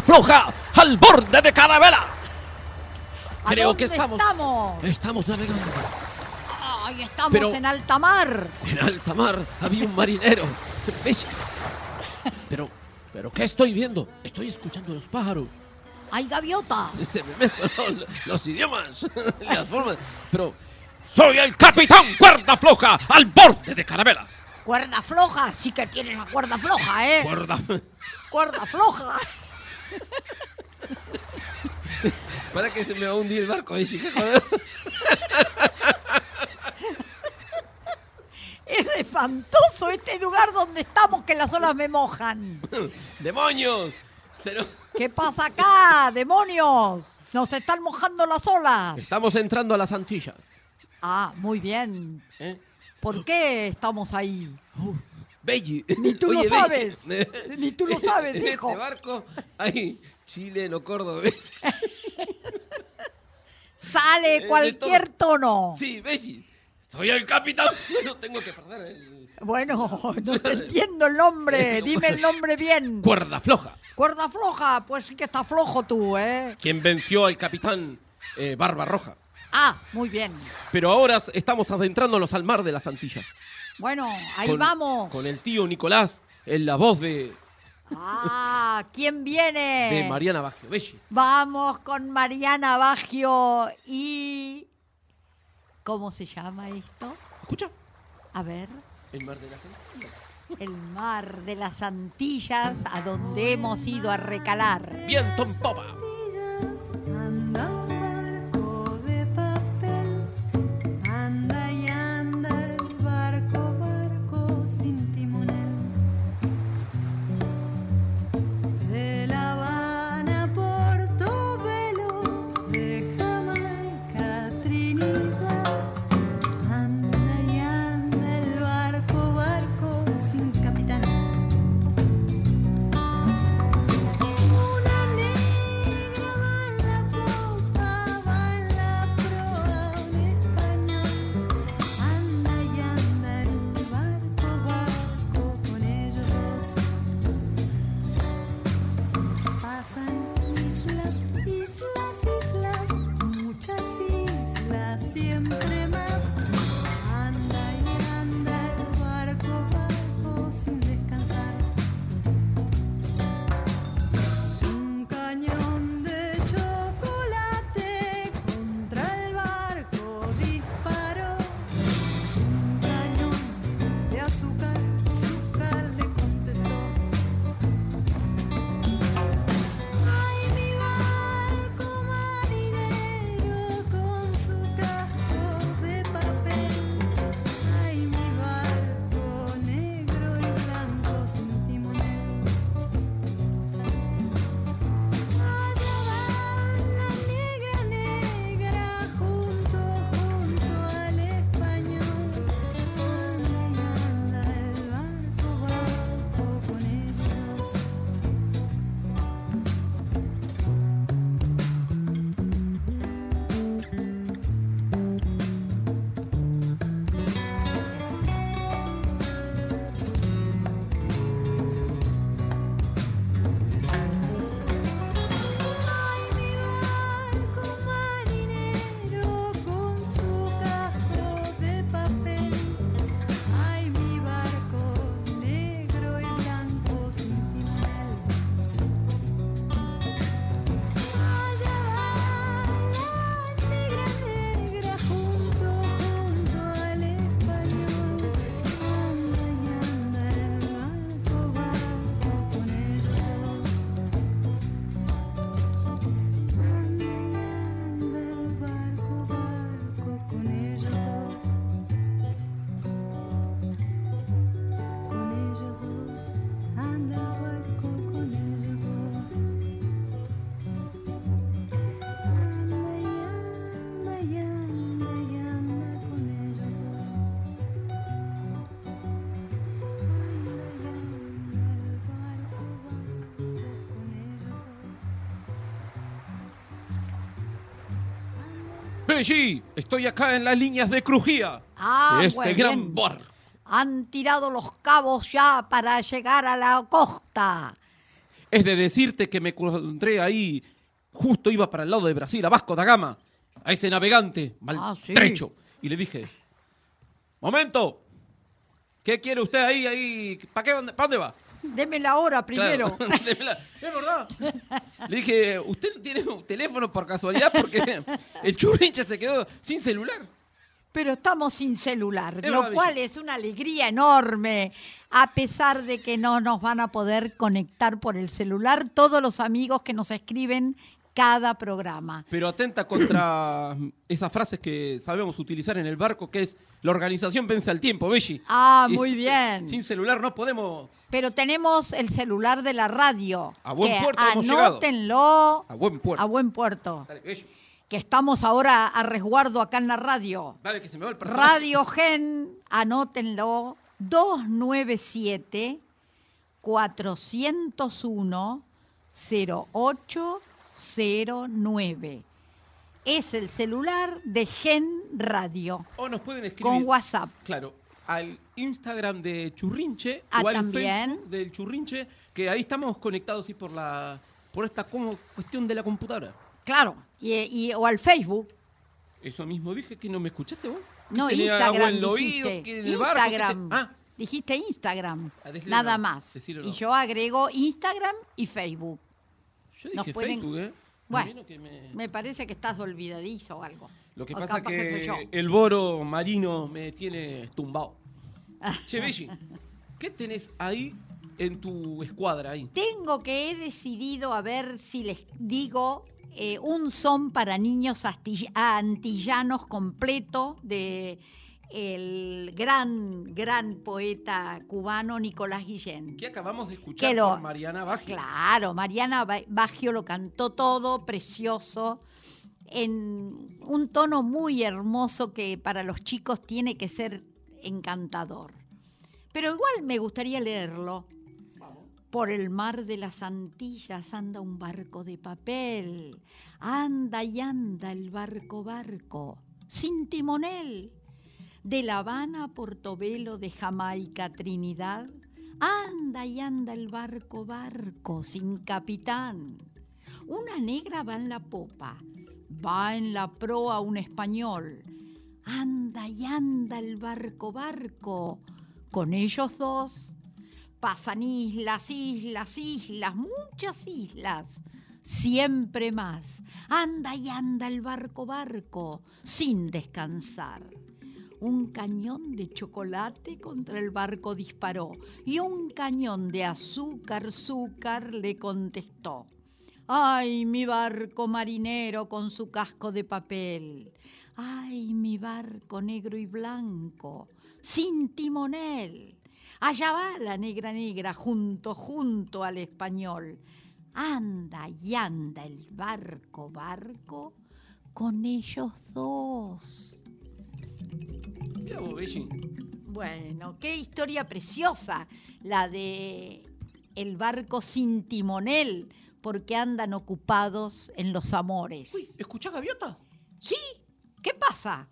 floja al borde de carabelas. ¿A Creo que estamos. estamos? Estamos navegando. Ay, estamos Pero- en alta mar. En alta mar había un marinero. ¿Ves? Pero, pero ¿qué estoy viendo? Estoy escuchando los pájaros. Hay gaviotas. Se me mezclan los, los idiomas, las formas. Pero soy el capitán cuerda floja al borde de carabelas. Cuerda floja, sí que tienes la cuerda floja, ¿eh? Cuerda. Cuerda floja. Para que se me va a hundir el barco, ¿eh, chica? Joder. Es espantoso este lugar donde estamos que las olas me mojan. ¡Demonios! Pero ¿Qué pasa acá, demonios? Nos están mojando las olas. estamos entrando a las Antillas. Ah, muy bien. ¿eh? ¿Por qué estamos ahí? Belli. Ni tú lo Belli. sabes. Ni tú lo sabes, en hijo. este barco hay chileno, cordobés. Sale de cualquier tono. Sí, Belli. Soy el capitán. No tengo que perder el... Bueno, no te entiendo el nombre. Dime el nombre bien. Cuerda floja. Cuerda floja, pues sí que está flojo tú, ¿eh? Quien venció al capitán eh, Barba Roja. Ah, muy bien. Pero ahora estamos adentrándonos al mar de las Antillas. Bueno, ahí Con- vamos. Con el tío Nicolás en la voz de, Ah, ¿quién viene? de Mariana Baggio. Belli. Vamos con Mariana Baggio y... ¿Cómo se llama esto? Escucha. A ver, El mar de las Antillas. el mar de las Antillas, a donde hemos ido a recalar. Viento en popa. Anda un barco de papel, anda y Estoy acá en las líneas de Crujía. Ah, este muy gran bien. bar. Han tirado los cabos ya para llegar a la costa. Es de decirte que me encontré ahí, justo iba para el lado de Brasil, a Vasco da Gama, a ese navegante Ah, sí. maltrecho. Y le dije, momento, ¿qué quiere usted ahí, ahí? ¿Para qué, ¿Para dónde va? Deme la hora primero. Claro. Es verdad. Le dije, ¿usted no tiene un teléfono por casualidad? Porque el churrinche se quedó sin celular. Pero estamos sin celular, Es lo verdad, cual es una alegría enorme, a pesar de que no nos van a poder conectar por el celular todos los amigos que nos escriben cada programa. Pero atenta contra esas frases que sabemos utilizar en el barco, que es la organización vence al tiempo, Belli. Ah, Y muy bien. Sin celular no podemos... Pero tenemos el celular de la radio. A buen que puerto hemos anótenlo A buen puerto. a buen puerto. Dale, Belli. Que estamos ahora a resguardo acá en la radio. Dale, que se me va el personaje. Radio Gen, anótenlo, 297 401 0809. Es el celular de Gen Radio O nos pueden escribir... con WhatsApp. Claro, al Instagram de Churrinche Ah, o al también. Facebook del Churrinche, que ahí estamos conectados sí, por la por esta como cuestión de la computadora. Claro, y, y- o al Facebook. Eso mismo dije que no me escuchaste vos. No, Instagram en el oído, dijiste. que en el barco, que te- Instagram. Ah, Dijiste Instagram. Nada no, más. Y yo agrego Instagram y Facebook. Yo dije pueden- Facebook, ¿eh? Bueno, que me- Me parece que estás olvidadizo o algo. Lo que O pasa capaz que, yo. el boro marino me tiene tumbado. che, Belli, ¿qué tenés ahí en tu escuadra ahí? Tengo que he decidido a ver si les digo eh, un son para niños antillanos completo de el gran, gran poeta cubano Nicolás Guillén. Que acabamos de escuchar lo- por Mariana Baggio. Claro, Mariana Ba- Baggio lo cantó todo, precioso, en un tono muy hermoso que para los chicos tiene que ser encantador. Pero igual me gustaría leerlo. Por el mar de las Antillas anda un barco de papel. Anda y anda el barco barco, sin timonel. De La Habana a Portobelo, de Jamaica a Trinidad. Anda y anda el barco barco, sin capitán. Una negra va en la popa, va en la proa un español. Anda y anda el barco barco, con ellos dos. Pasan islas, islas, islas, muchas islas, siempre más. Anda y anda el barco barco, sin descansar. Un cañón de chocolate contra el barco disparó y un cañón de azúcar, azúcar le contestó. Ay, mi barco marinero con su casco de papel. Ay, mi barco negro y blanco, sin timonel. Allá va la negra negra junto, junto al español. Anda y anda el barco, barco, con ellos dos. Mirá vos, Belli. Bueno, qué historia preciosa la de el barco sin timonel, porque andan ocupados en los amores. Uy, ¿escuchá gaviota? ¿Sí? ¿Qué pasa?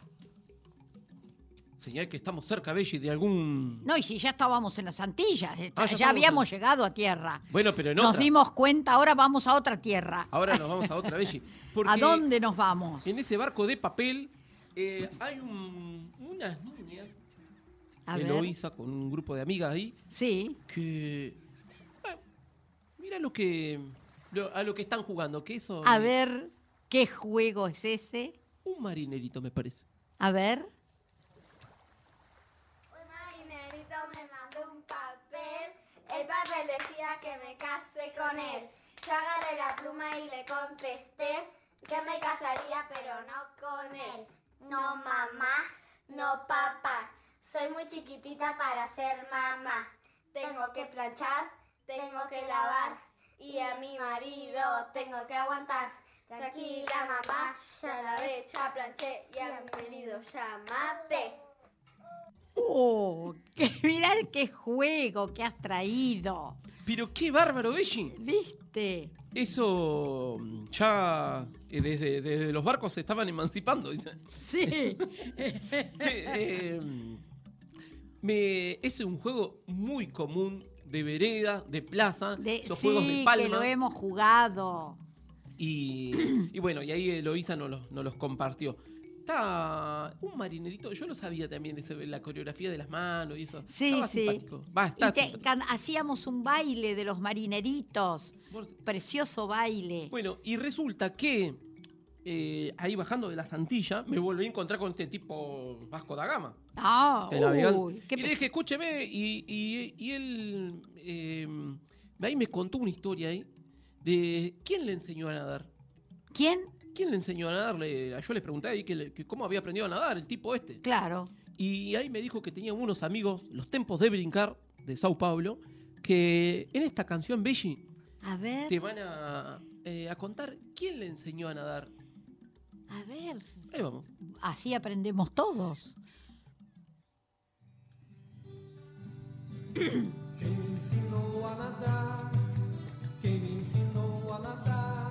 Señal que estamos cerca, Belli, de algún... No, y si ya estábamos en las Antillas, Ah, ya habíamos en- llegado a tierra. Bueno, pero en Nos otra. dimos cuenta, ahora vamos a otra tierra. Ahora nos vamos a otra, Belli. ¿A dónde nos vamos? En ese barco de papel eh, hay un- unas niñas, A ver. Eloísa, con un grupo de amigas ahí, Sí. que... ah, mira lo que... lo- a lo que están jugando, que eso... A ver, ¿qué juego es ese? Un marinerito, me parece. A ver. Un marinerito me mandó un papel, el papel decía que me case con él. Yo agarré la pluma y le contesté que me casaría pero no con él. No mamá, no papá, soy muy chiquitita para ser mamá. Tengo que planchar, tengo que lavar y a mi marido tengo que aguantar. Tranquila mamá, ya lavé, ya planché y a mi marido ya maté. Oh, que, mirá qué juego que has traído. Pero qué bárbaro, Belli. ¿Viste? Eso mm, ya eh, desde, desde los barcos se estaban emancipando. Sí. Che, eh, me, es un juego muy común de vereda, de plaza, De- los sí, juegos de palma. que lo hemos jugado. Y, y bueno, y ahí Eloísa nos los, nos los compartió. Está un marinerito, yo lo sabía también la coreografía de las manos y eso. Sí, Estaba sí. simpático. Va, está Y te- simpático. can- hacíamos un baile de los marineritos. Vos- Precioso baile. Bueno, y resulta que eh, ahí bajando de la Santilla me volví a encontrar con este tipo Vasco da Gama. Ah, este uy, qué y le dije, escúcheme, y, y- y él eh, ahí me contó una historia ahí de quién le enseñó a nadar. ¿Quién? ¿Quién le enseñó a nadar? Le- yo le pregunté ahí que, le- que cómo había aprendido a nadar el tipo este. Claro. Y ahí me dijo que tenía unos amigos, los Tempos de Brincar, de Sao Paulo, que en esta canción A ver, te van a, eh, a contar quién le enseñó a nadar. a ver. Ahí vamos. Así aprendemos todos. Quem me ensinou a nadar, quem me ensinou a nadar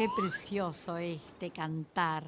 qué precioso este cantar.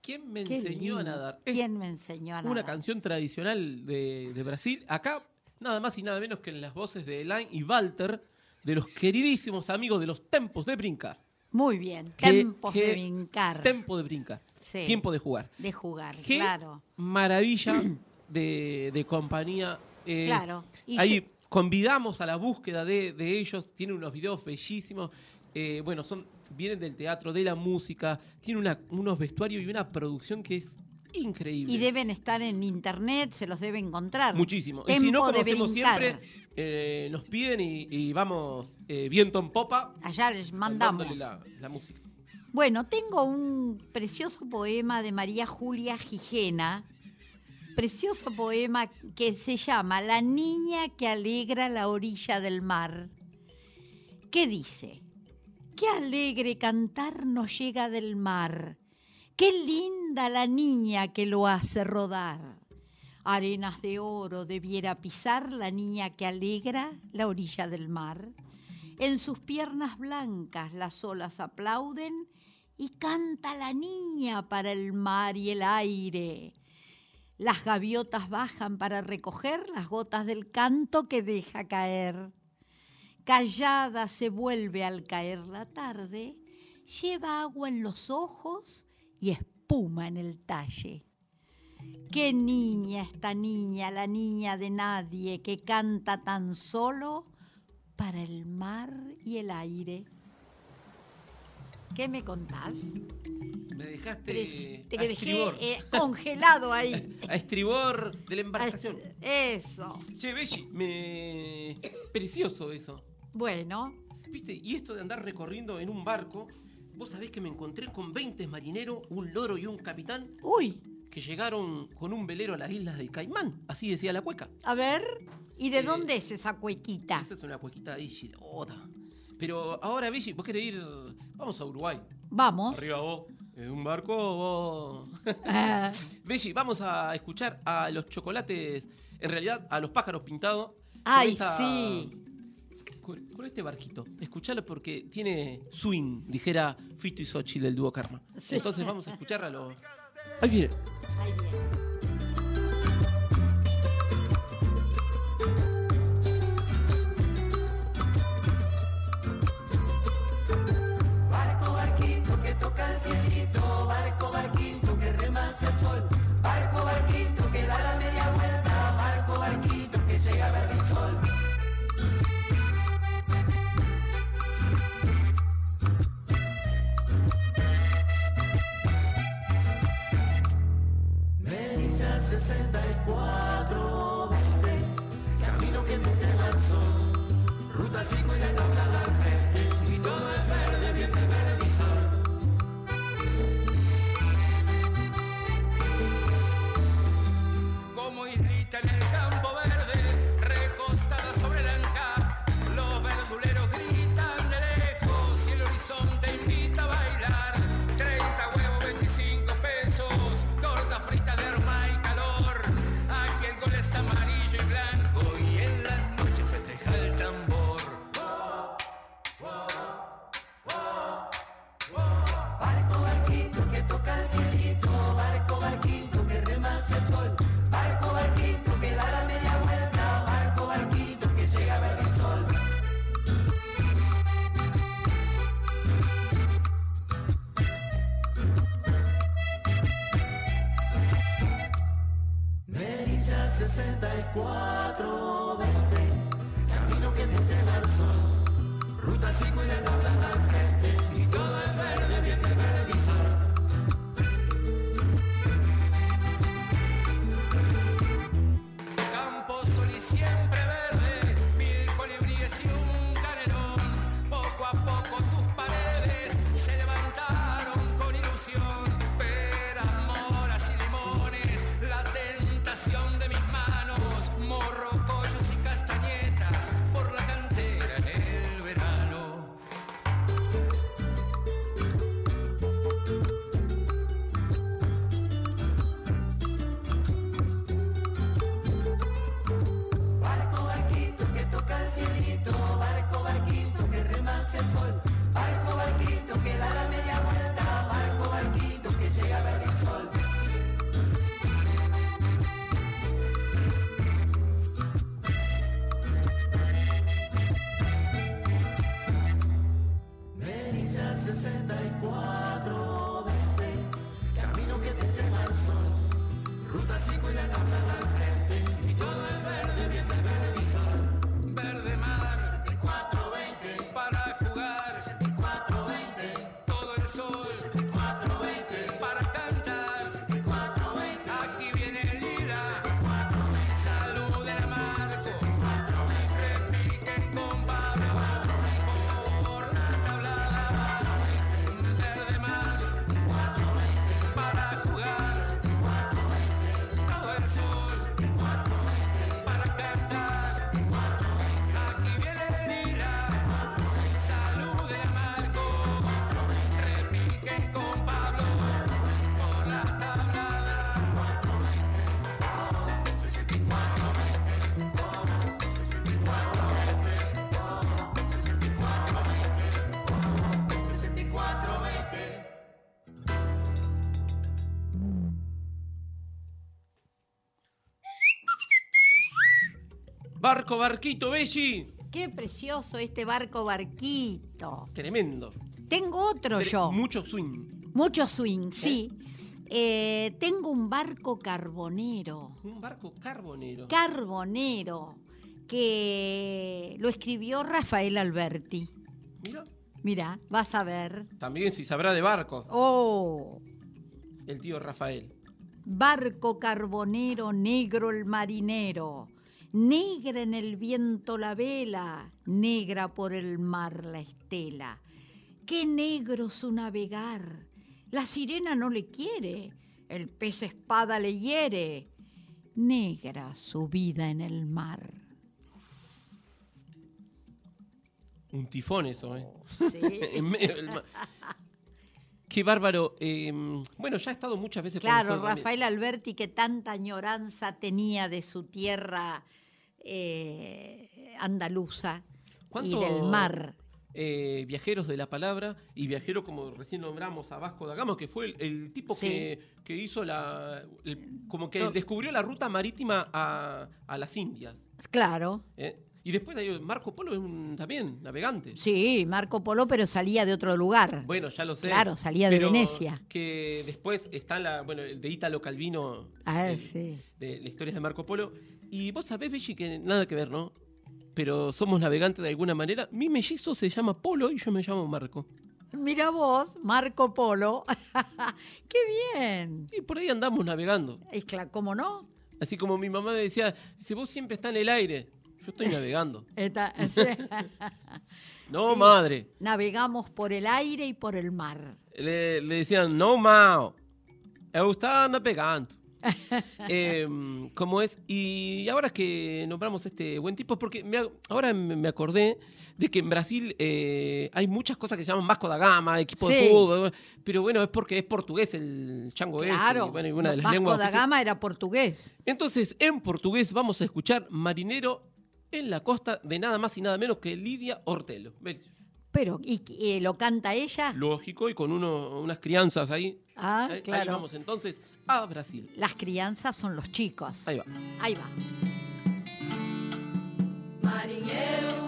¿Quién me Qué enseñó a nadar? Es ¿Quién me enseñó a nadar? una canción tradicional de, de Brasil. Acá, nada más y nada menos que en las voces de Elaine y Walter, de los queridísimos amigos de los Tempos de Brincar. Muy bien. Que- Tiempos que- de brincar. Tempo de Brincar. Sí. Tiempo de jugar. de jugar, Qué claro. maravilla de, de compañía. Eh, Claro. Y ahí yo- convidamos a la búsqueda de, de ellos. Tienen unos videos bellísimos. Eh, bueno, son vienen del teatro, de la música. Tienen una- unos vestuarios y una producción que es increíble. Y deben estar en internet, se los debe encontrar. Muchísimo. y si no, Tempo brincar. siempre, eh, nos piden y, y vamos eh, viento en popa. Allá les mandamos. La, la música. Bueno, tengo un precioso poema de María Julia Gijena, precioso poema que se llama La niña que alegra la orilla del mar. ¿Qué dice? Qué alegre cantar nos llega del mar. Qué linda la niña que lo hace rodar. Arenas de oro debiera pisar la niña que alegra la orilla del mar. En sus piernas blancas las olas aplauden y canta la niña para el mar y el aire. Las gaviotas bajan para recoger las gotas del canto que deja caer. Callada se vuelve al caer la tarde, lleva agua en los ojos y espuma en el talle. Qué niña esta niña, la niña de nadie, que canta tan solo para el mar y el aire. ¿Qué me contás? Me dejaste Te a dejé estribor. eh, congelado ahí. A estribor de la embarcación. est- Eso. Che, Belli, me... Precioso eso. Bueno, ¿Viste? Y esto de andar recorriendo en un barco, vos sabés que me encontré con 20 marineros, un loro y un capitán, uy, que llegaron con un velero a las islas de Caimán, así decía la cueca. a ver, ¿y de Eh, dónde es esa cuequita? Esa es una cuequita ahí. Pero ahora, Belli, vos querés ir... Vamos a Uruguay. Vamos. Arriba vos. En un barco vos... Ah, Belli, vamos a escuchar a los chocolates, en realidad a los pájaros pintados. con Ay, esta- sí. Con, con este barquito. Escuchalo porque tiene swing, dijera Fito y Xochitl del dúo Karma. Sí. Entonces vamos a escuchar a los... Ahí viene. ahí viene. Barco, barquito, Belli. Qué precioso este barco barquito. Tremendo. Tengo otro Tre- yo. Mucho swing. Mucho swing, sí. Eh, tengo un barco carbonero. Un barco carbonero. Carbonero. Que lo escribió Rafael Alberti. Mira. Mira, vas a ver. También si sabrá de barcos. Oh, El tío Rafael. barco carbonero, negro el marinero. Negra en el viento la vela, negra por el mar la estela. Qué negro su navegar. La sirena no le quiere, el pez espada le hiere. Negra su vida en el mar. Un tifón eso, ¿eh? Sí. en medio del mar. Qué bárbaro. eh, bueno, ya ha estado muchas veces Claro. Rafael Alberti que tanta añoranza tenía de su tierra eh, andaluza y ¿Cuánto- del mar. eh, viajeros de la palabra y viajero, como recién nombramos a Vasco da Gama, que fue el, el tipo Sí. que, que hizo la. el- como que descubrió la ruta marítima a, a las Indias. Claro, ¿eh? Y después hay Marco Polo es un, también navegante. sí, Marco Polo, pero salía de otro lugar. Bueno, ya lo sé. Claro, salía de pero Venecia. Que después está la, bueno, el de Ítalo Calvino, Ah, el- sí. de la historia de Marco Polo. Y vos sabés, Belli, que nada que ver, ¿no? Pero somos navegantes de alguna manera. Mi mellizo se llama Polo y yo me llamo Marco. Mira vos, Marco Polo. ¡Qué bien! Y por ahí andamos navegando. Es cla- ¿Cómo no? Así como mi mamá me decía, dice, vos siempre estás en el aire. Yo estoy navegando. Está- No, Sí. madre. Navegamos por el aire y por el mar. Le, le decían, no, mao. Eu estaba navegando. Em, ¿Cómo es? Y ahora que nombramos este buen tipo, porque me ahora me acordé de que en Brasil eh, hay muchas cosas que se llaman Vasco da Gama, equipo de fútbol, pero bueno, es porque es portugués el chango este, Claro, y bueno, y una de las Vasco lenguas da. Gama era portugués. Entonces, en portugués vamos a escuchar Marinero en la costa de nada más y nada menos que Lidia Ortelo. ¿Ves? Pero, ¿y eh, lo canta ella? Lógico, y con uno, unas crianzas ahí. Ah, Ahí- ahí claro. vamos entonces a Brasil. Las crianzas son los chicos. Ahí va. Ahí va. Marinheiro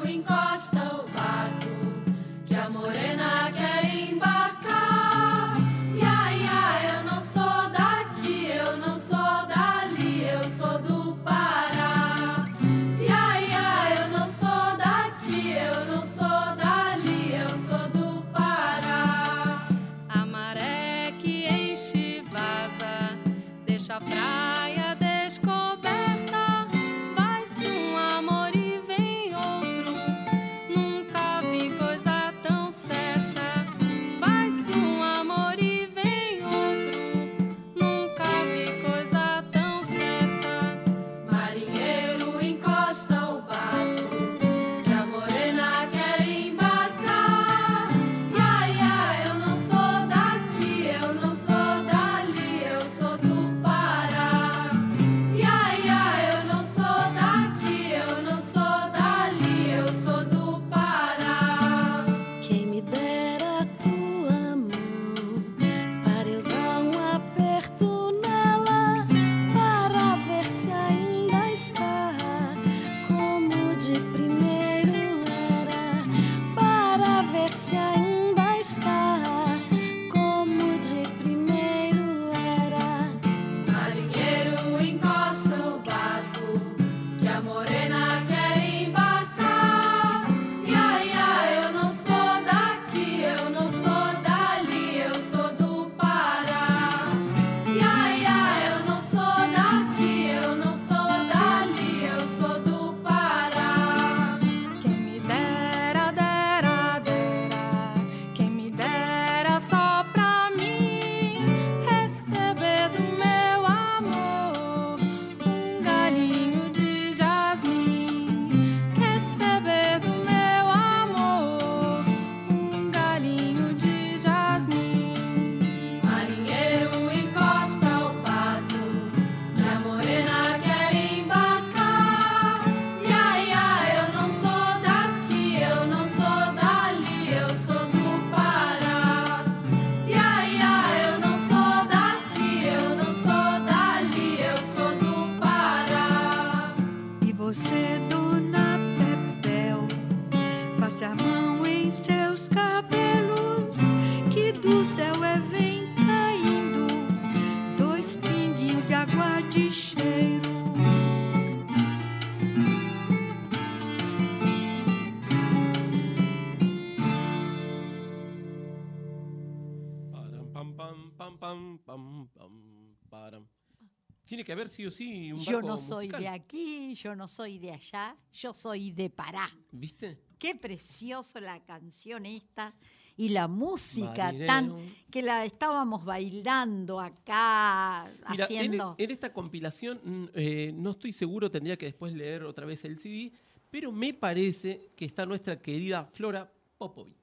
que haber sí o sí un Yo barco no soy musical, de aquí, yo no soy de allá, yo soy de Pará. ¿Viste? Qué precioso la canción esta y la música Marinero. tan que la estábamos bailando acá Mira, haciendo. en esta compilación, mm, eh, no estoy seguro, tendría que después leer otra vez el CD, pero me parece que está nuestra querida Flora Popovic.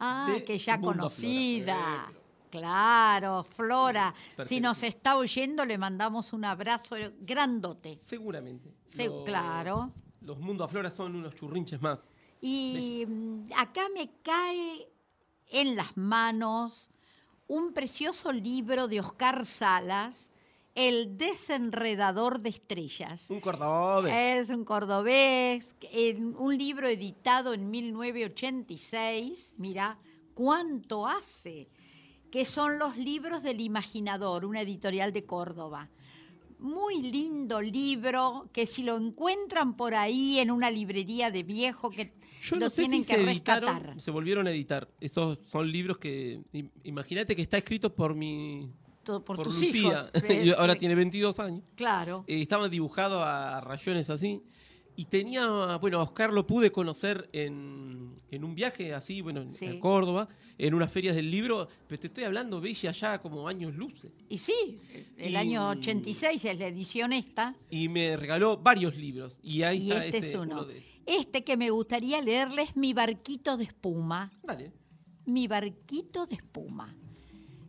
ah, que ya Mundo conocida. Claro, Flora. Si Perfecto. nos está oyendo, le mandamos un abrazo grandote. Seguramente. Se- Los- claro. Los Mundo a Flora son unos churrinches más. Y mm, acá me cae en las manos un precioso libro de Oscar Salas, El desenredador de estrellas. Un cordobés. Es un cordobés, un libro editado en 1986, mira, ¿cuánto hace? Que son los libros del imaginador, una editorial de Córdoba. Muy lindo libro, que si lo encuentran por ahí en una librería de viejo, que Yo lo no sé tienen si que se rescatar. editaron, se volvieron a editar. Esos son libros que, im- imagínate que está escrito por mi, por, por tus Lucía. hijos. ahora tiene 22 años. Claro. Eh, estaban dibujados a rayones así. Y tenía, bueno, a Oscar lo pude conocer en, en un viaje así, bueno, en, Sí. a Córdoba, en unas ferias del libro, pero te estoy hablando, Bella, ya como años luces. Y sí, el Y- año 86 es la edición esta. Y me regaló varios libros. Y ahí Y está este ese, es uno. de. Este que me gustaría leerles, Mi barquito de espuma. Dale. Mi barquito de espuma.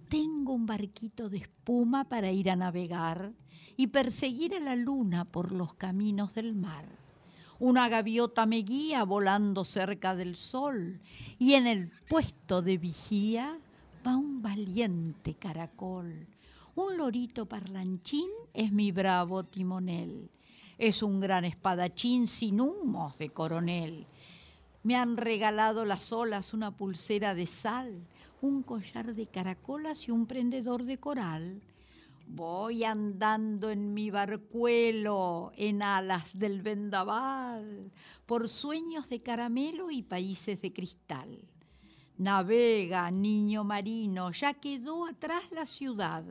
Tengo un barquito de espuma para ir a navegar y perseguir a la luna por los caminos del mar. Una gaviota me guía volando cerca del sol y en el puesto de vigía va un valiente caracol. Un lorito parlanchín es mi bravo timonel. Es un gran espadachín sin humos de coronel. Me han regalado las olas una pulsera de sal, un collar de caracolas y un prendedor de coral. Voy andando en mi barcuelo, en alas del vendaval, por sueños de caramelo y países de cristal. Navega, niño marino, ya quedó atrás la ciudad.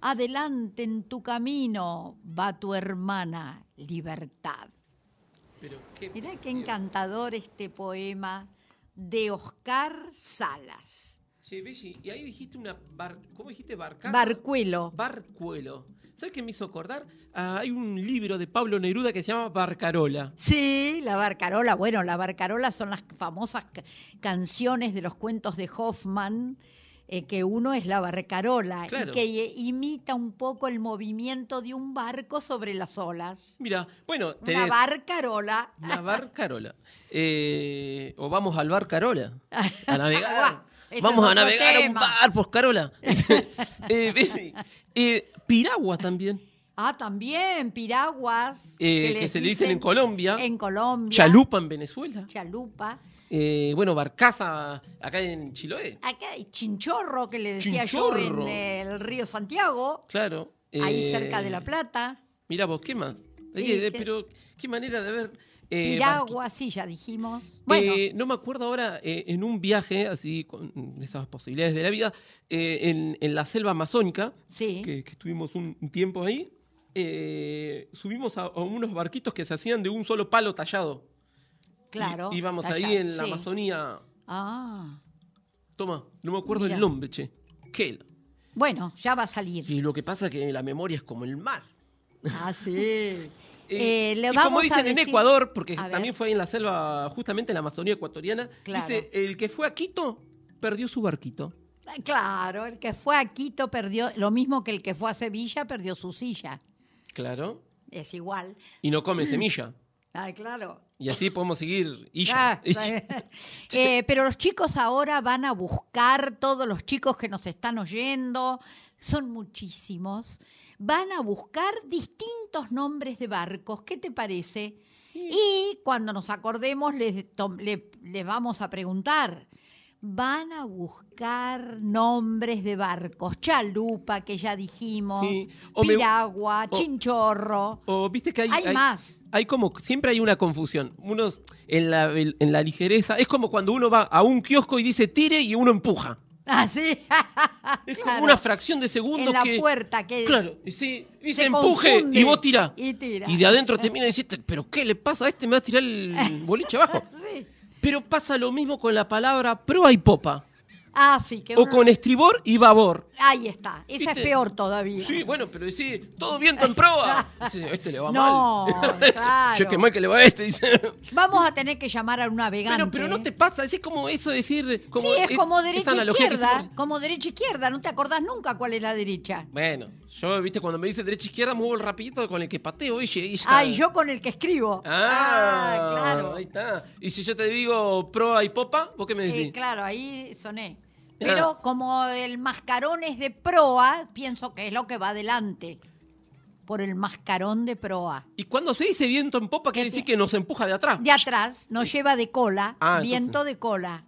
Adelante en tu camino va tu hermana, libertad. Pero qué Mirá qué encantador este poema de Oscar Salas. Che, Belli, y ahí dijiste una bar... ¿Cómo dijiste? Barcaza. Barcuelo. Barcuelo. ¿Sabes qué me hizo acordar? Ah, hay un libro de Pablo Neruda que se llama Barcarola. Sí, la barcarola. Bueno, la barcarola son las famosas ca- canciones de los cuentos de Hoffman, eh, que uno es la barcarola Claro. y que imita un poco el movimiento de un barco sobre las olas. Mira, bueno, Una barcarola. una barcarola. Eh, o vamos al Barcarola a navegar. Ese vamos a navegar a un tema. bar, eh, Belli, eh, Piragua también. Ah, también, piraguas. Eh, que se le dicen en Colombia. En Colombia. Chalupa en Venezuela. Chalupa. Eh, bueno, Barcaza acá en Chiloé. Acá hay chinchorro, que le decía Chinchorro. yo en el río Santiago, Claro. ahí eh, cerca de La Plata. Mira vos, ¿qué más? Pero qué manera de ver. Eh, Piragua, sí, ya dijimos. barqui- Bueno, Eh, no me acuerdo ahora, eh, en un viaje, así, con esas posibilidades de la vida, eh, en, en la selva amazónica, sí. que, que estuvimos un, un tiempo ahí, eh, subimos a, a unos barquitos que se hacían de un solo palo tallado. Claro. Y- íbamos ahí en la sí. Amazonía. Ah, Toma, no me acuerdo Mira. el nombre, che. ¿Qué? bueno, ya va a salir. Y lo que pasa es que la memoria es como el mar. Ah, sí. Eh, Eh, le y como a dicen en Ecuador, porque también fue ahí en la selva, justamente en la Amazonía ecuatoriana, Claro. dice, el que fue a Quito perdió su barquito. Ah, Claro, el que fue a Quito perdió, lo mismo que el que fue a Sevilla perdió su silla. Claro. Es igual. Y no come semilla. Ah, claro. Y así podemos seguir. Ya. Ah, eh, pero los chicos ahora van a buscar, todos los chicos que nos están oyendo, son muchísimos, van a buscar distintos nombres de barcos. ¿Qué te parece? Y cuando nos acordemos les, le- les vamos a preguntar. Van a buscar nombres de barcos. Chalupa, que ya dijimos. Sí, o me- Piragua, o- Chinchorro. O viste que hay, Hay más. Hay como, siempre hay una confusión. Unos en la, en la ligereza. Es como cuando uno va a un kiosco y dice tire y uno empuja. Ah, sí. Es Claro. como una fracción de segundo en la que. puerta que Claro, y sí, dice se empuje y vos tirá. y tira. Y de adentro te mira y dice, pero ¿qué le pasa a este? Me va a tirar el boliche abajo. Sí. Pero pasa lo mismo con la palabra proa y popa. Ah, sí, que O uno- con estribor y babor. Ahí está. Esa ¿Viste? es peor todavía. Sí, bueno, pero decís, todo viento en proa. Dice, este le va No, mal. claro. Qué mal que le va a este, dice. Vamos a tener que llamar a un navegante. Pero, pero no te pasa, es como eso de decir. Como sí, es, como esa derecha analogía que izquierda. hicimos. Como derecha izquierda. No te acordás nunca cuál es la derecha. Bueno, yo, viste, cuando me dice derecha izquierda, muevo el rapidito con el que pateo y y ya. Ah, y yo con el que escribo. Ah, claro. Ahí está. Y si yo te digo proa y popa, ¿vos qué me decís? Eh, claro, ahí soné. Pero como el mascarón es de proa, pienso que es lo que va adelante. Por el mascarón de proa. Y cuando se dice viento en popa, quiere ¿Qué decir que nos empuja de atrás. De atrás nos lleva de cola, Ah, viento de cola,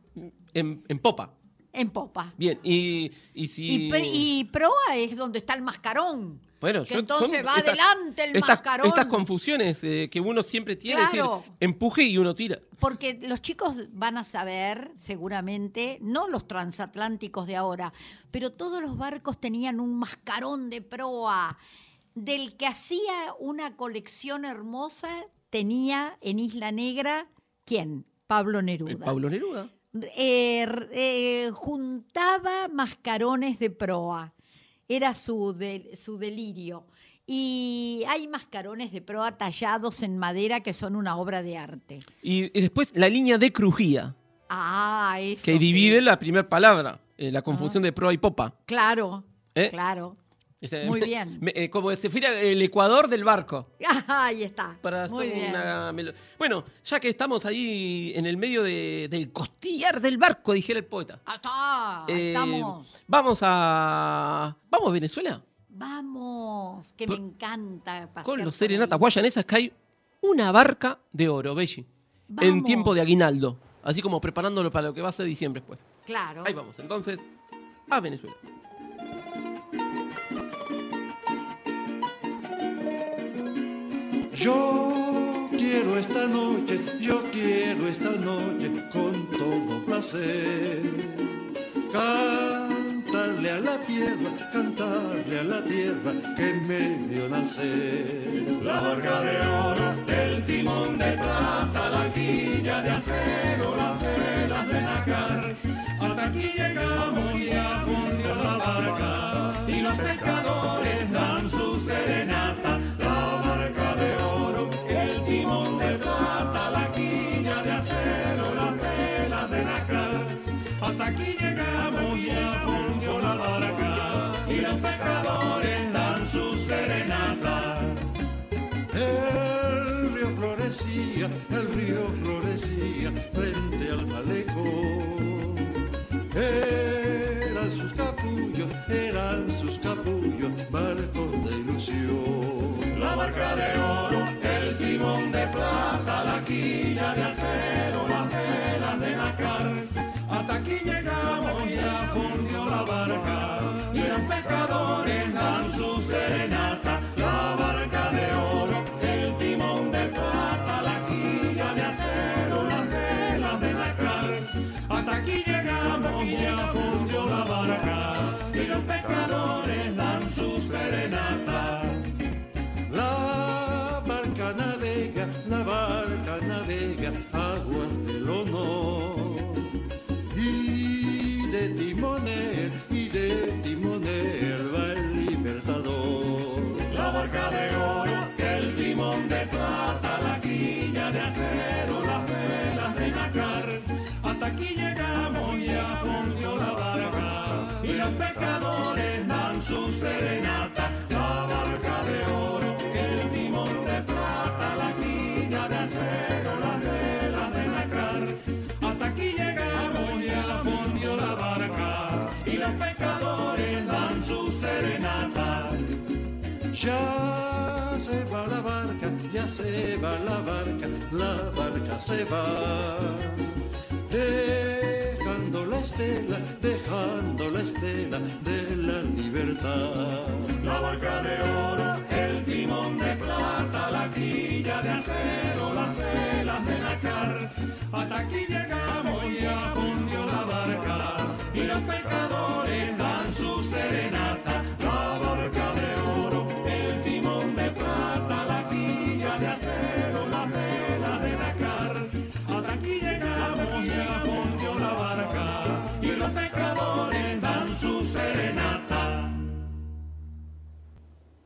En, en popa. en popa. Bien, y, y si. Y, pre- y proa es donde está el mascarón. Bueno, que yo- entonces va estas- adelante el estas, mascarón. Estas confusiones eh, que uno siempre tiene, Claro. es decir, empuje y uno tira. Porque los chicos van a saber, seguramente, no los transatlánticos de ahora, pero todos los barcos tenían un mascarón de proa, del que hacía una colección hermosa tenía en Isla Negra, ¿quién? Pablo Neruda. El Pablo Neruda. Eh, eh, juntaba mascarones de proa. Era su, de- su delirio. Y hay mascarones de proa tallados en madera que son una obra de arte. Y, y después la línea de crujía, Ah, eso. que sí. divide la primera palabra, eh, la confusión de proa y popa. Claro, ¿Eh? claro. Ese- Muy bien. me- eh, como si fuera el ecuador del barco. Ahí está. Para Muy hacer bien. una melo- Bueno, ya que estamos ahí en el medio de- del costillar del barco, dijera el poeta. Ah, está, Eh, estamos. Vamos a. ¿Vamos a Venezuela? Vamos, que me encanta pasear Con los serenatas guayanesas que hay una barca de oro, Belli. En tiempo de aguinaldo. Así como preparándolo para lo que va a ser diciembre después. Claro. Ahí vamos, entonces, a Venezuela. Yo quiero esta noche, yo quiero esta noche con todo placer. Cantarle a la tierra, cantarle a la tierra que me vio nacer. La barca de oro, el timón de plata, la quilla de acero, las velas de nácar. Hasta aquí llegamos ya barca de oro, se va la barca, la barca se va. Dejando la estela, dejando la estela de la libertad. La barca de oro, el timón de plata, la quilla de acero, las velas de nácar. Hasta aquí llegamos, ya fundió la barca y los pescadores de acero, las velas de nácar. Hasta aquí llegamos, ya fundió la barca y los pescadores dan su serenata.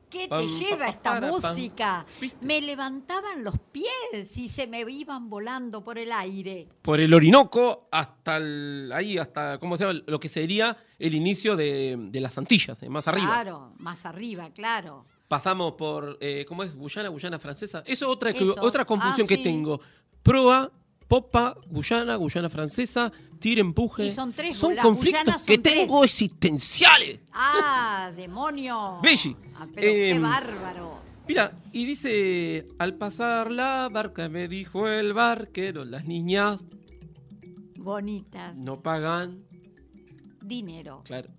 ¿Qué te lleva esta música? Me levantaban los pies y se me iban volando por el aire. Por el Orinoco hasta el, ahí, hasta, ¿cómo se llama? Lo que sería el inicio de, de las Antillas, eh, más arriba. Claro, más arriba, claro. Pasamos por, eh, ¿cómo es? Guyana, Guyana francesa. Eso es otra, que- Eso. otra confusión Ah, que sí. tengo. Proa, popa, Guyana, Guyana francesa, tira, empuje. Y son tres, Son conflictos que tres. tengo existenciales. ¡Ah, demonio! Belli. Ah, pero qué Em, bárbaro. Mira, y dice, al pasar la barca me dijo el barquero, las niñas Bonitas. no pagan. Dinero. Claro.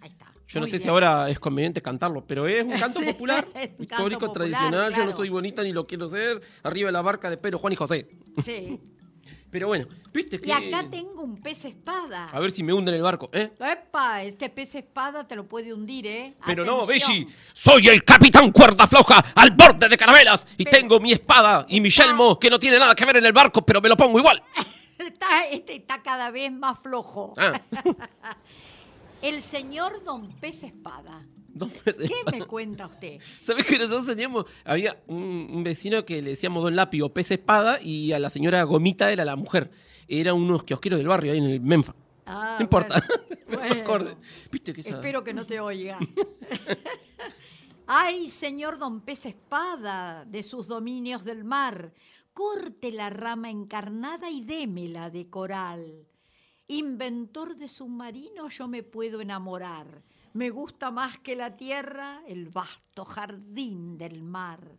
Ahí está. Yo no sé si ahora es conveniente cantarlo, pero es un canto popular, canto histórico, popular, tradicional. Yo no soy bonita ni lo quiero ser. Arriba de la barca de Pedro, Juan y José. Sí. Pero bueno, viste que... Y acá tengo un pez espada. A ver si me hunden el barco, ¿eh? Epa, este pez espada te lo puede hundir, ¿eh? Pero no, Atención. Belli, soy el capitán cuerda floja al borde de carabelas y tengo mi espada y mi yelmo que no tiene nada que ver en el barco, pero me lo pongo igual. Está, este está cada vez más flojo. Ah. El señor Don Pez Espada. ¿Qué me cuenta usted? ¿Sabés que nosotros teníamos? Había un, un vecino que le decíamos Don Lápiz o Pez Espada y a la señora Gomita era la mujer. Eran unos kiosqueros del barrio ahí en el Menfa. Ah, no importa. bueno. No me acorde. ¿Viste que Espero que no te oiga. Ay, señor Don Pez Espada, de sus dominios del mar, corte la rama encarnada y démela de coral. Inventor de submarino yo me puedo enamorar. Me gusta más que la tierra el vasto jardín del mar.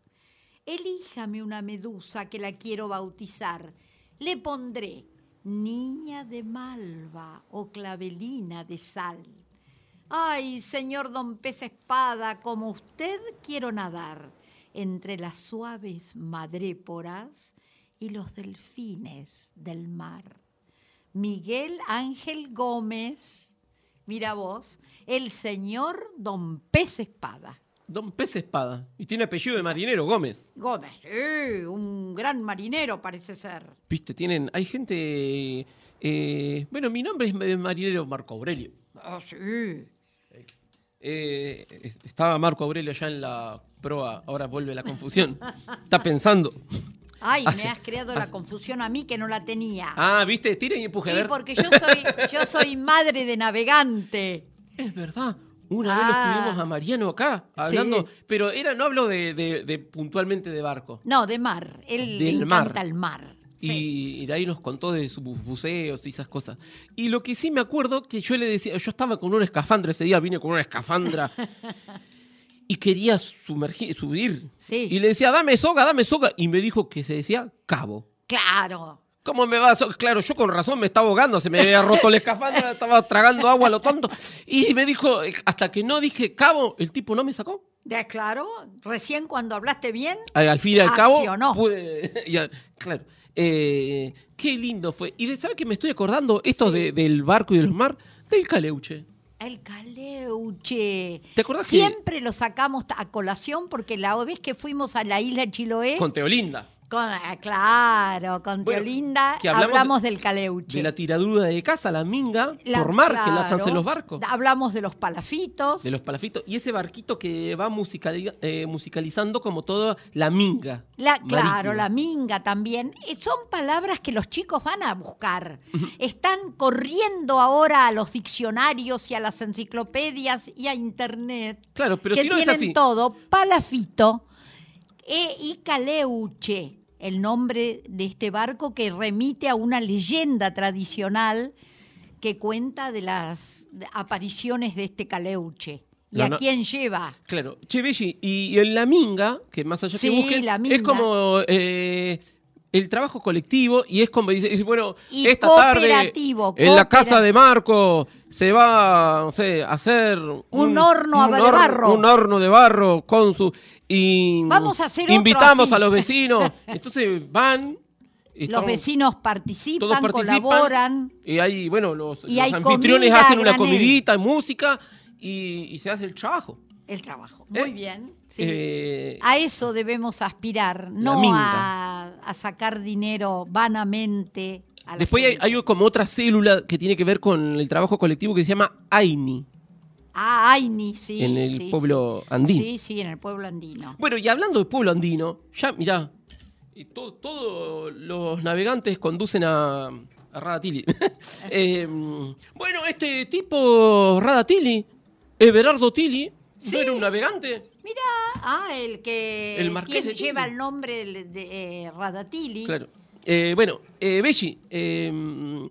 Elíjame una medusa que la quiero bautizar. Le pondré niña de malva o clavelina de sal. Ay, señor don pez espada, como usted quiero nadar entre las suaves madréporas y los delfines del mar. Miguel Ángel Gómez, mira vos, el señor don pez espada. Don Pez Espada. Y tiene apellido de marinero, Gómez. Gómez, sí, un gran marinero parece ser. Viste, tienen. Hay gente. eh, bueno, mi nombre es marinero Marco Aurelio. Ah, sí. Eh, es- estaba Marco Aurelio ya en la proa, ahora vuelve la confusión. Está pensando. Ay, Hace- me has creado la confusión a mí que no la tenía. Ah, viste, tira y empuje. a Sí, porque yo soy, yo soy madre de navegante. Es verdad. Una vez lo Ah. tuvimos a Mariano acá, hablando, Sí. pero era, no hablo de, de- de puntualmente de barco. No, de mar. Él le Del encanta mar. el mar. Y, Sí. y de ahí nos contó de sus bu- buceos y esas cosas. Y lo que sí me acuerdo que yo le decía, yo estaba con una escafandra ese día, vine con una escafandra y quería sumergir, subir. Sí. Y le decía, dame soga, dame soga. Y me dijo que se decía cabo. Claro. ¿Cómo me va a so- Claro, yo con razón me estaba ahogando, se me había roto la escafandra, estaba tragando agua a lo tonto. Y me dijo, hasta que no dije cabo, el tipo no me sacó. Ya, claro, recién cuando hablaste bien, Al fin y al cabo, pude. y al- claro. Eh, qué lindo fue. Y de, ¿sabe que me estoy acordando? Esto de- del barco y del mar, del caleuche. El caleuche. ¿Te que- Siempre lo sacamos a colación porque la vez que fuimos a la isla Chiloé, Con Teolinda. Con- ah, claro, con Bueno, Teolinda, que hablamos hablamos, de- del caleuche. De la tiradura de casa, la minga, La- por mar, que las hacen los barcos. Hablamos de los palafitos. De los palafitos. Y ese barquito que va musicali- eh, musicalizando como toda la minga. La, claro, la minga también. Eh, Son palabras que los chicos van a buscar. Están corriendo ahora a los diccionarios y a las enciclopedias y a internet. Claro, pero que si no es tienen así. todo. Palafito e, y Caleuche, el nombre de este barco que remite a una leyenda tradicional que cuenta de las apariciones de este Caleuche. ¿Y No, a no. quién lleva? Claro. Che, Belli, y, en la minga, que más allá Sí, que la es minga. como eh, el trabajo colectivo y es como dice, bueno, Y esta tarde en la casa de Marco se va no sé, a hacer un, horno de barro. Un horno de barro con su... Y Vamos a hacer otro Invitamos así. a los vecinos. Entonces van... Los vecinos todos participan, colaboran. y ahí, bueno, los, hay anfitriones hacen una comidita, música y, y se hace el trabajo. El trabajo. ¿Eh? Muy bien. sí. Eh, a eso debemos aspirar, no a, a sacar dinero vanamente. A Después hay, hay como otra célula que tiene que ver con el trabajo colectivo que se llama AINI. Ah, Aini, sí. En el sí, pueblo sí. andino. Sí, sí, en el pueblo andino. Bueno, y hablando del pueblo andino, ya, mirá, todos los navegantes conducen a, a Radatili. Eh, bueno, este tipo Radatili, Everardo Tili, ¿no era un navegante? Mira, ah, el que El marqués quien lleva el nombre de, de, eh, Radatili. Claro. Eh, bueno, eh, Belli, eh,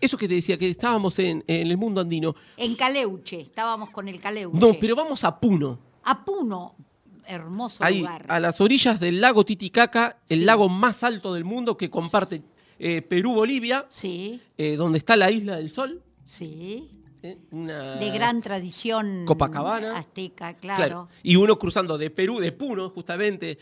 eso que te decía, que estábamos en, en el mundo andino. En Caleuche, estábamos con el Caleuche. No, pero vamos a Puno. A Puno, hermoso Ahí, lugar. a las orillas del lago Titicaca, el Sí. lago más alto del mundo que comparte eh, Perú-Bolivia, Sí, eh, donde está la isla del Sol. sí. ¿eh? Una De gran tradición Copacabana. azteca, claro. Y uno cruzando de Perú, de Puno, justamente,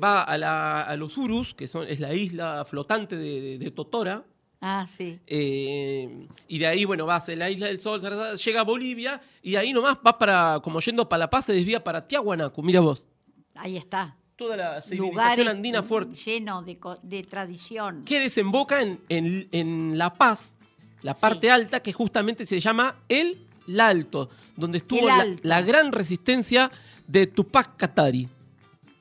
va a, la- a los Urus, que son, es la isla flotante de, de- de Totora. Ah, sí. eh, y de ahí, bueno, va hacia la Isla del Sol, llega a Bolivia, y de ahí nomás va para, como yendo para La Paz, se desvía para Tiahuanaco. Mira vos, Ahí está. toda la civilización Lugares andina fuerte. lleno de, de tradición. que desemboca en, en- en La Paz, la parte alta, que justamente se llama El Alto, donde estuvo la gran resistencia de Tupac Katari.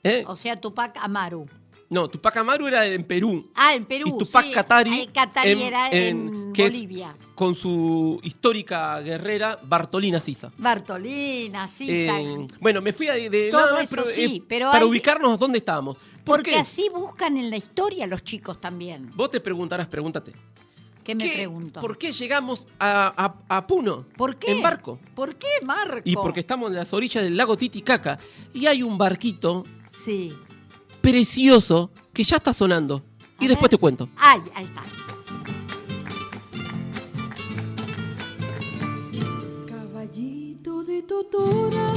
¿Eh? O sea, Tupac Amaru. No, Tupac Amaru era en Perú. Ah, en Perú. Y Tupac sí. Katari, Katari en- era en- en, que es- Bolivia. Con su histórica guerrera Bartolina Sisa. Bartolina, Sisa. Eh, bueno, me fui de, Todo nada eso sí, eh, pero para hay- ubicarnos dónde estábamos. ¿Por Porque qué? así buscan en la historia los chicos también. Vos te preguntarás, pregúntate. ¿Qué me ¿qué- pregunto? ¿Por qué llegamos a, a- a Puno? ¿Por qué? En barco. ¿Por qué, Marco? Y porque estamos en las orillas del lago Titicaca. Y hay un barquito Sí. Precioso que ya está sonando. Y después te cuento. Ay, ahí está. Caballito de Totora,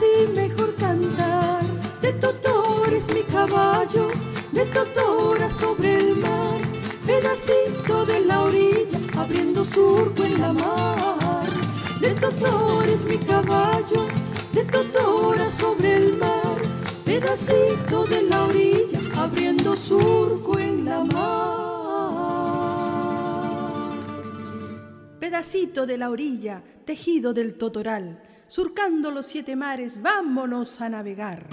así mejor cantar. De Totora es mi caballo, de Totora sobre el mar, pedacito de la orilla, abriendo surco en la mar. De Totora es mi caballo, de Totora sobre el mar, pedacito de la orilla, abriendo surco en la mar. Pedacito de la orilla, tejido del totoral, surcando los siete mares, vámonos a navegar.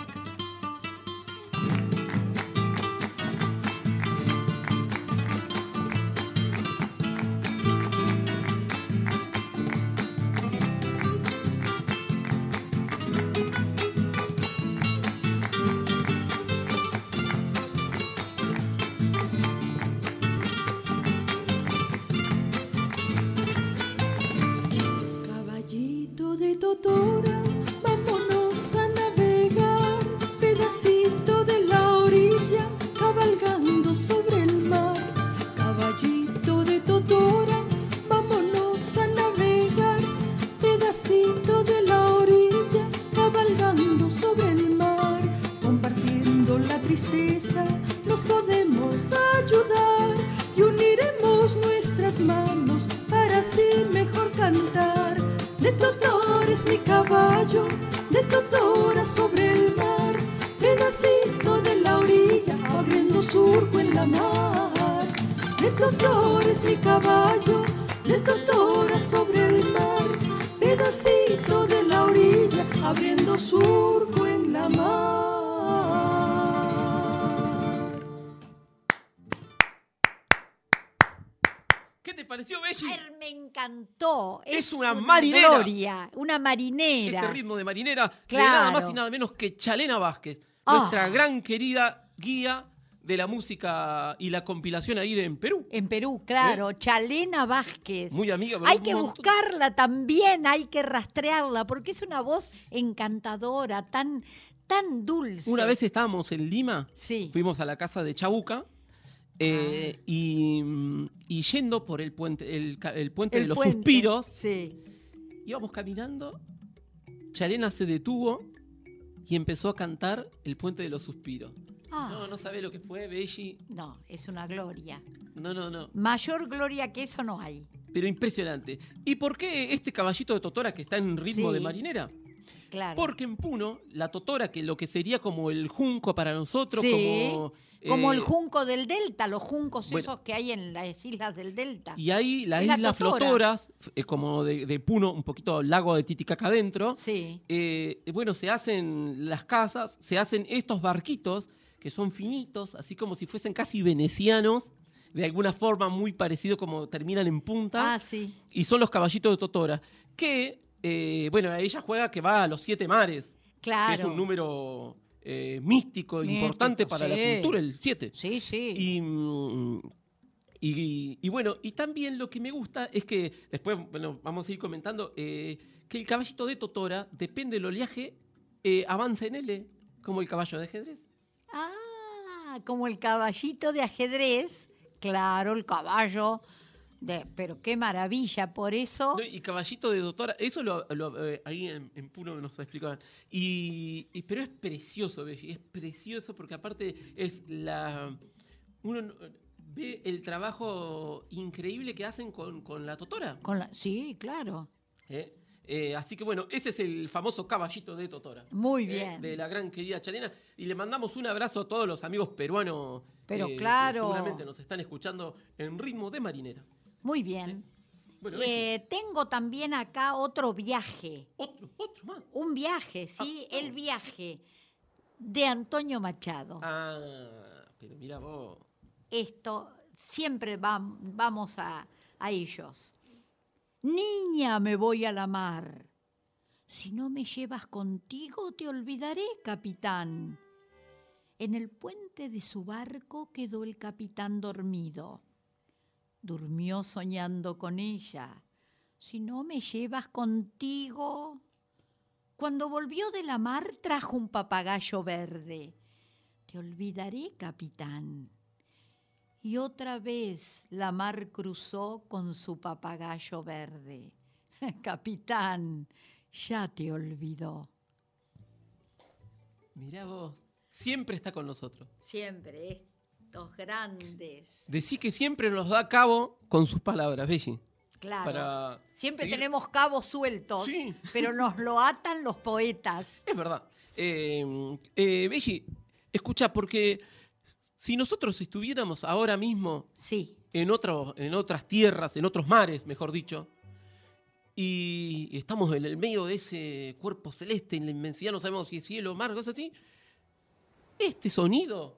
Marinera. gloria, una marinera. Ese ritmo de marinera de Claro. nada más y nada menos que Chalena Vázquez, Ah. nuestra gran querida guía de la música y la compilación ahí de en Perú. En Perú, claro. Chalena Vázquez. ¿Eh? Muy amiga, Hay que montón- buscarla también, hay que rastrearla, porque es una voz encantadora, tan, tan dulce. Una vez estábamos en Lima, Sí. fuimos a la casa de Chabuca. eh, y, y yendo por el puente, el, puente El de los puente, suspiros, Sí. Íbamos caminando, Chalena se detuvo y empezó a cantar el puente de los suspiros. Ah, No, no sabe lo que fue, Belli. no, es una gloria. No, no, no. Mayor gloria que eso no hay. Pero impresionante. ¿Y por qué este caballito de Totora que está en ritmo Sí. de marinera? Claro. Porque en Puno, la Totora, que lo que sería como el junco para nosotros, Sí, como. Como eh, el junco del Delta, los juncos bueno. esos que hay en las islas del Delta. Y ahí las la islas Totora. flotoras, es como de, de Puno, un poquito lago de Titicaca adentro. Sí. eh, bueno, se hacen las casas, se hacen estos barquitos que son finitos, así como si fuesen casi venecianos, de alguna forma muy parecido como terminan en punta. Ah, sí. y son los caballitos de Totora, que, eh, bueno, ella juega que va a los siete mares. Claro. que es un número eh, místico, importante para la cultura, el 7. Sí, sí. Y, mm, y- y bueno, y también lo que me gusta es que, después, bueno, vamos a ir comentando, eh, que el caballito de Totora, depende del oleaje, eh, avanza en L, como el caballo de ajedrez. Ah, como el caballito de ajedrez. Claro, el caballo. De, pero qué maravilla, por eso. No, y caballito de Totora, eso lo, lo- eh, ahí en, en Puno nos explicaban. Y, y- pero es precioso, Belli, es precioso porque aparte es la... Uno no- ve el trabajo increíble que hacen con, con la Totora. Con la, sí, claro. ¿eh? Eh, así que bueno, ese es el famoso caballito de Totora. Muy ¿eh? bien. De la gran querida Chalena. Y le mandamos un abrazo a todos los amigos peruanos. Pero eh, que claro. seguramente nos están escuchando en ritmo de marinera. Muy bien. Bueno, Eh, tengo también acá otro viaje. otro, otro más. Un viaje, sí, Ah, el viaje de Antonio Machado. Ah, pero mira vos. Esto siempre vam- vamos a, a ellos. Niña, me voy a la mar. Si no me llevas contigo, te olvidaré, capitán. En el puente de su barco quedó el capitán dormido. Durmió soñando con ella. Si no me llevas contigo. Cuando volvió de la mar trajo un papagayo verde. Te olvidaré, capitán. Y otra vez la mar cruzó con su papagayo verde. Capitán, ya te olvidó. Mirá vos. Siempre está con nosotros. Siempre grandes. Decí que siempre nos da cabo con sus palabras, Belli. Claro. Para Siempre seguir- tenemos cabos sueltos, Sí. pero nos lo atan los poetas. Es verdad. Eh, eh, Belli, escucha, porque si nosotros estuviéramos ahora mismo Sí, en, otro- en otras tierras, en otros mares, mejor dicho, y estamos en el medio de ese cuerpo celeste, en la inmensidad, no sabemos si es cielo, mar, cosas así, este sonido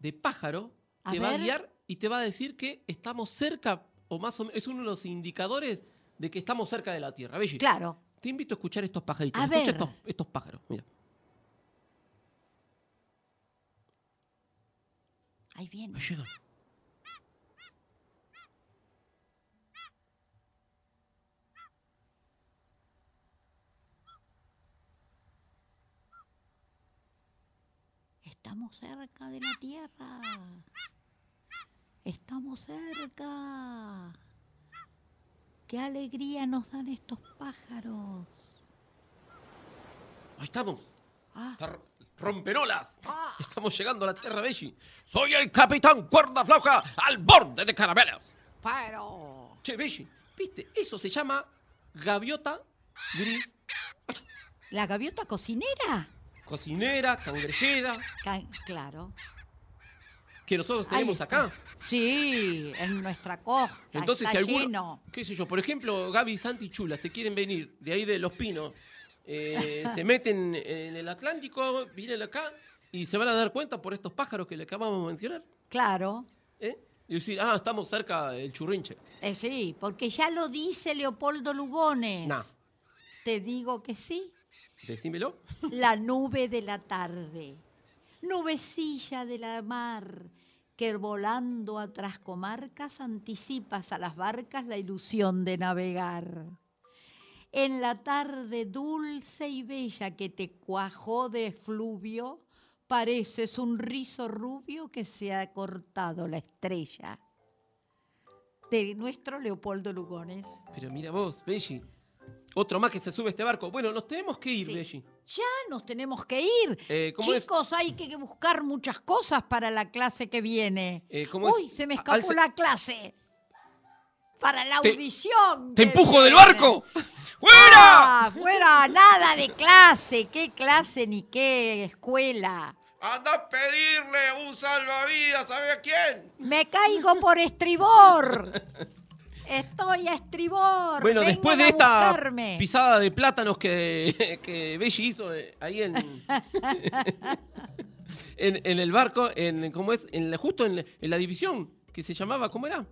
de pájaro A te va a guiar y te va a decir que estamos cerca, o más o menos, es uno de los indicadores de que estamos cerca de la Tierra. Belli, claro. te invito a escuchar estos pajaritos. A Escucha ver. estos, estos pájaros, mira. Ahí viene. Ahí llegan. Estamos cerca de la Tierra. Estamos cerca. Qué alegría nos dan estos pájaros. Ahí estamos. Ah, Rompenolas. Ah. Estamos llegando a la Tierra Belli. Soy el capitán cuerda floja al borde de carabelas. pero. Che, Belli, ¿viste? Eso se llama gaviota gris, ¿La gaviota cocinera? Cocinera, cangrejera, Ca- claro. que nosotros tenemos acá. Sí, en nuestra costa. Entonces, está si alguno, lleno. qué sé yo, por ejemplo, Gaby, Santi y Chula se quieren venir de ahí de Los Pinos, eh, se meten en el Atlántico, vienen acá y se van a dar cuenta por estos pájaros que le acabamos de mencionar. Claro. ¿eh? Y decir, ah, estamos cerca del churrinche. Eh, sí, porque ya lo dice Leopoldo Lugones. No. Te digo que sí. Decímelo. La nube de la tarde, nubecilla de la mar, que volando a otras comarcas anticipas a las barcas la ilusión de navegar. En la tarde dulce y bella que te cuajó de fluvio, pareces un rizo rubio que se ha cortado la estrella. De nuestro Leopoldo Lugones. Pero mira vos, Belli. Otro más que se sube a este barco. Bueno, nos tenemos que ir, Sí. Belli. Ya nos tenemos que ir. Eh, ¿cómo es? Chicos, hay que buscar muchas cosas para la clase que viene. Eh, ¿cómo es? Uy, se me escapó alce- la clase. Para la Te- audición. ¡Te empujo del barco! ¡Fuera! Ah, fuera, nada de clase. ¿Qué clase ni qué escuela? ¡Anda a pedirle un salvavidas, ¿sabe a quién? Me caigo por estribor. Estoy a estribor. Bueno, Vengan después de esta buscarme. pisada de plátanos que, que Belli hizo eh, ahí en, en, en el barco, en, ¿cómo es? En la- justo en, la- en la división, que se llamaba, ¿cómo era?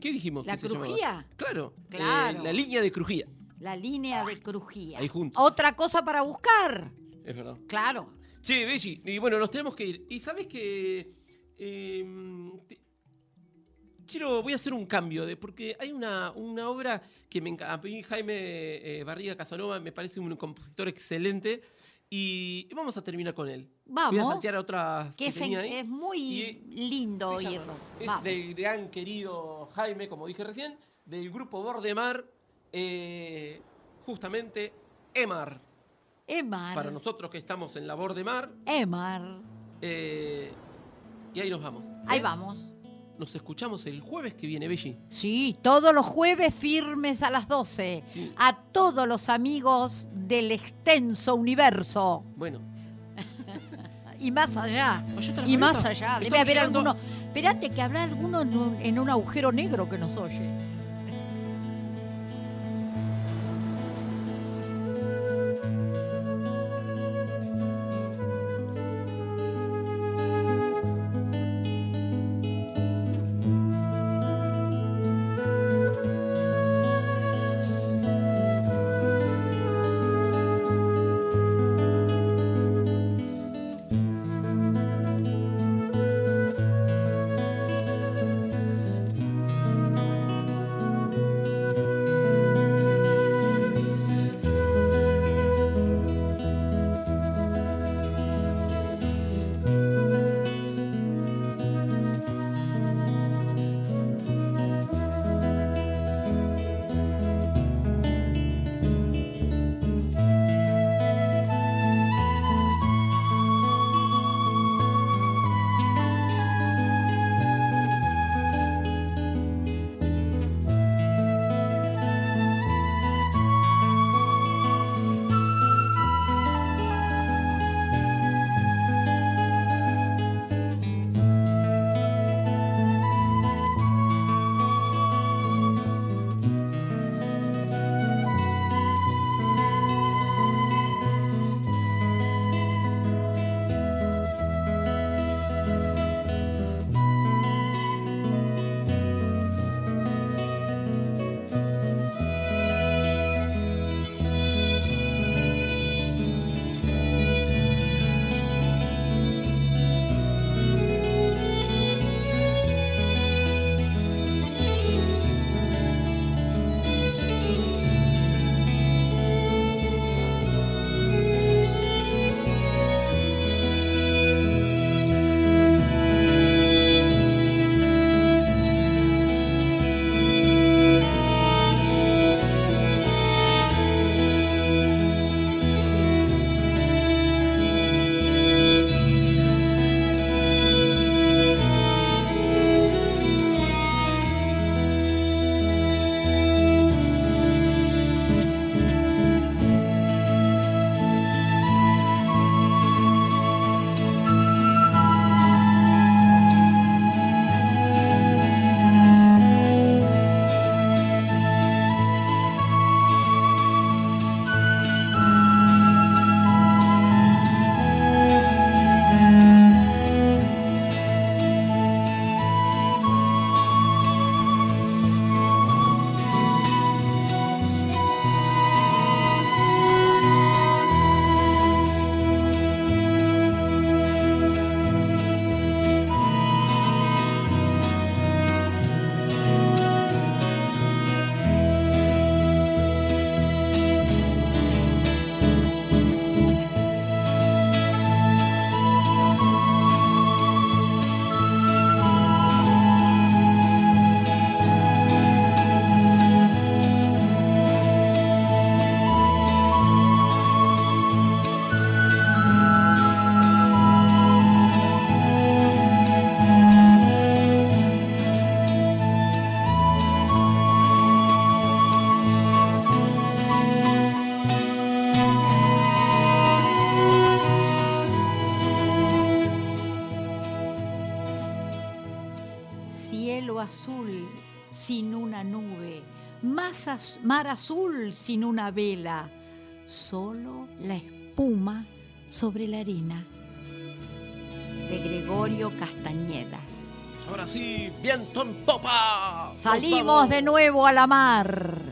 ¿Qué dijimos? ¿La que se llamaba? crujía? Claro, eh, Claro. la línea de crujía. La línea de crujía. Ahí juntos. Otra cosa para buscar. Es verdad. Claro. Che, Belli, y bueno, nos tenemos que ir. Y sabes que. eh, te- quiero, voy a hacer un cambio, de, porque hay una, una obra que me encanta. A mí, Jaime eh, Barriga Casanova me parece un compositor excelente. Y vamos a terminar con él. Voy a Vamos. saltear otras Que que es, tenía en- ahí. es muy Y- lindo oírlo. Es Vamos. del gran querido Jaime, como dije recién, del grupo Bordemar, eh, justamente Emar. Emar. Para nosotros que estamos en la Bordemar, Emar. eh, y ahí nos vamos. Ahí vamos. Nos escuchamos el jueves que viene, Belli. Sí, todos los jueves firmes a las 12. Sí. A todos los amigos del extenso universo. Bueno, Y más allá. Y más allá. Debe haber llegando- alguno. Espérate que habrá alguno en un, en un agujero negro que nos oye. Más mar azul sin una vela, solo la espuma sobre la arena. De Gregorio Castañeda. ahora sí, viento en popa. Salimos de nuevo a la mar.